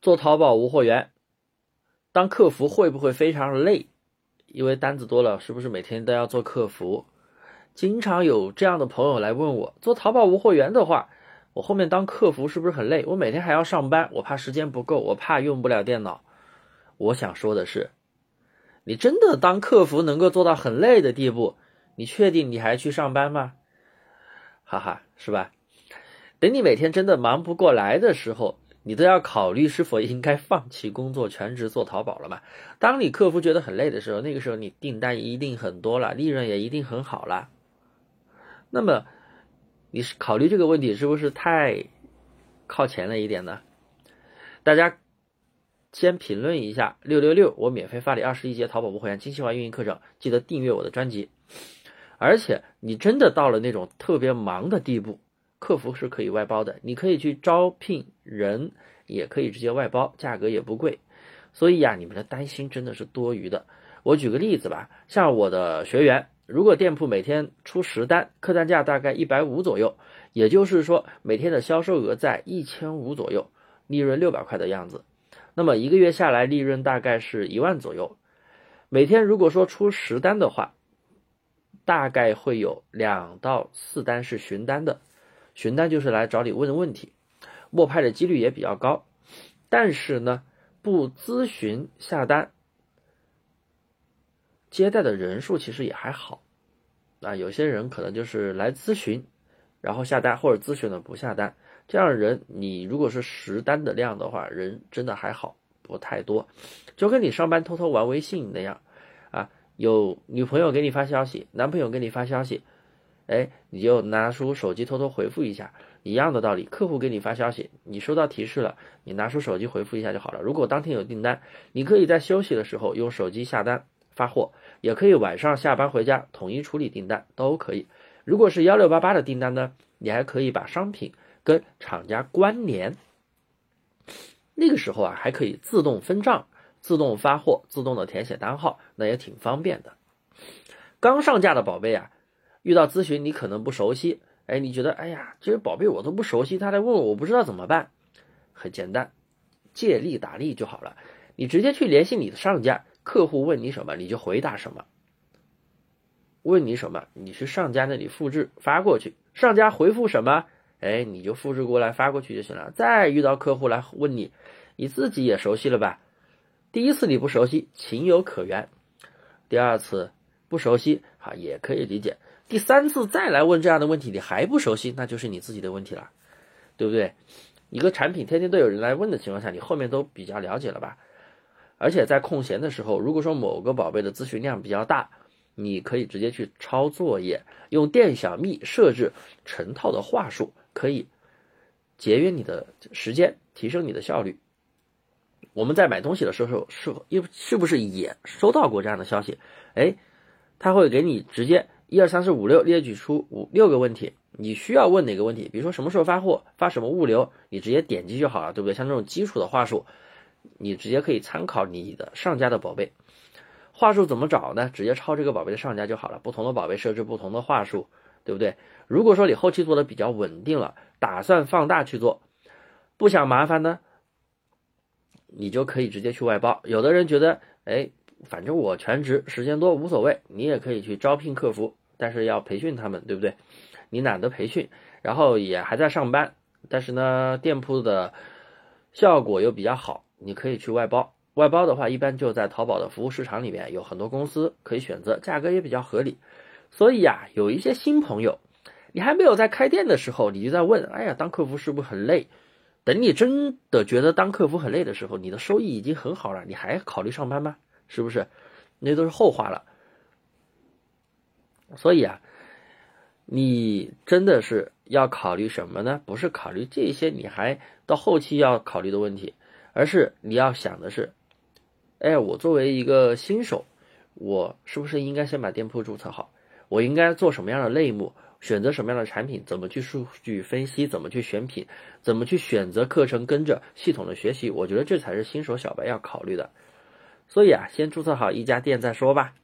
做淘宝无货源，当客服会不会非常累？因为单子多了，是不是每天都要做客服？经常有这样的朋友来问我，做淘宝无货源的话，我后面当客服是不是很累？我每天还要上班，我怕时间不够，我怕用不了电脑。我想说的是，你真的当客服能够做到很累的地步？你确定你还去上班吗？哈哈，是吧？等你每天真的忙不过来的时候，你都要考虑是否应该放弃工作，全职做淘宝了嘛？当你客服觉得很累的时候，那个时候你订单一定很多了，利润也一定很好了。那么，你是考虑这个问题是不是太靠前了一点呢？大家先评论一下六六六，我免费发你二十一节淘宝不会员精细化运营课程，记得订阅我的专辑。而且你真的到了那种特别忙的地步，客服是可以外包的，你可以去招聘人，也可以直接外包，价格也不贵。所以呀，你们的担心真的是多余的。我举个例子吧，像我的学员。如果店铺每天出十单，客单价大概一百五左右，也就是说每天的销售额在一千五左右，利润六百块的样子，那么一个月下来利润大概是一万左右。每天如果说出十单的话，大概会有两到四单是询单的，询单就是来找你问问题，默拍的几率也比较高，但是呢，不咨询下单。接待的人数其实也还好，啊，有些人可能就是来咨询，然后下单或者咨询了不下单，这样人你如果是实单的量的话，人真的还好，不太多，就跟你上班偷偷玩微信那样，啊，有女朋友给你发消息，男朋友给你发消息，哎，你就拿出手机偷偷回复一下，一样的道理，客户给你发消息，你收到提示了，你拿出手机回复一下就好了。如果当天有订单，你可以在休息的时候用手机下单。发货也可以晚上下班回家统一处理订单都可以。如果是幺六八八的订单呢，你还可以把商品跟厂家关联，那个时候啊还可以自动分账、自动发货、自动的填写单号，那也挺方便的。刚上架的宝贝啊，遇到咨询你可能不熟悉，哎，你觉得哎呀这些宝贝我都不熟悉，他来问我我不知道怎么办，很简单，借力打力就好了，你直接去联系你的上家。客户问你什么，你就回答什么。问你什么，你去上家那里复制发过去。上家回复什么，哎，你就复制过来发过去就行了。再遇到客户来问你，你自己也熟悉了吧？第一次你不熟悉，情有可原；第二次不熟悉，哈也可以理解。第三次再来问这样的问题，你还不熟悉，那就是你自己的问题了，对不对？一个产品天天都有人来问的情况下，你后面都比较了解了吧？而且在空闲的时候，如果说某个宝贝的咨询量比较大，你可以直接去抄作业，用电小秘设置成套的话术，可以节约你的时间，提升你的效率。我们在买东西的时候，是又是不是也收到过这样的消息？哎，他会给你直接一二三四五六列举出五六个问题，你需要问哪个问题？比如说什么时候发货，发什么物流，你直接点击就好了，对不对？像这种基础的话术。你直接可以参考你的上家的宝贝话术怎么找呢？直接抄这个宝贝的上家就好了。不同的宝贝设置不同的话术，对不对？如果说你后期做的比较稳定了，打算放大去做，不想麻烦呢，你就可以直接去外包。有的人觉得，哎，反正我全职时间多无所谓，你也可以去招聘客服，但是要培训他们，对不对？你懒得培训，然后也还在上班，但是呢，店铺的效果又比较好。你可以去外包，外包的话，一般就在淘宝的服务市场里面有很多公司可以选择，价格也比较合理。所以呀，有一些新朋友，你还没有在开店的时候，你就在问，哎呀，当客服是不是很累？等你真的觉得当客服很累的时候，你的收益已经很好了，你还考虑上班吗？是不是？那都是后话了。所以啊，你真的是要考虑什么呢？不是考虑这些，你还到后期要考虑的问题。而是你要想的是，哎，我作为一个新手，我是不是应该先把店铺注册好？我应该做什么样的类目？选择什么样的产品？怎么去数据分析？怎么去选品？怎么去选择课程？跟着系统的学习，我觉得这才是新手小白要考虑的。所以啊，先注册好一家店再说吧。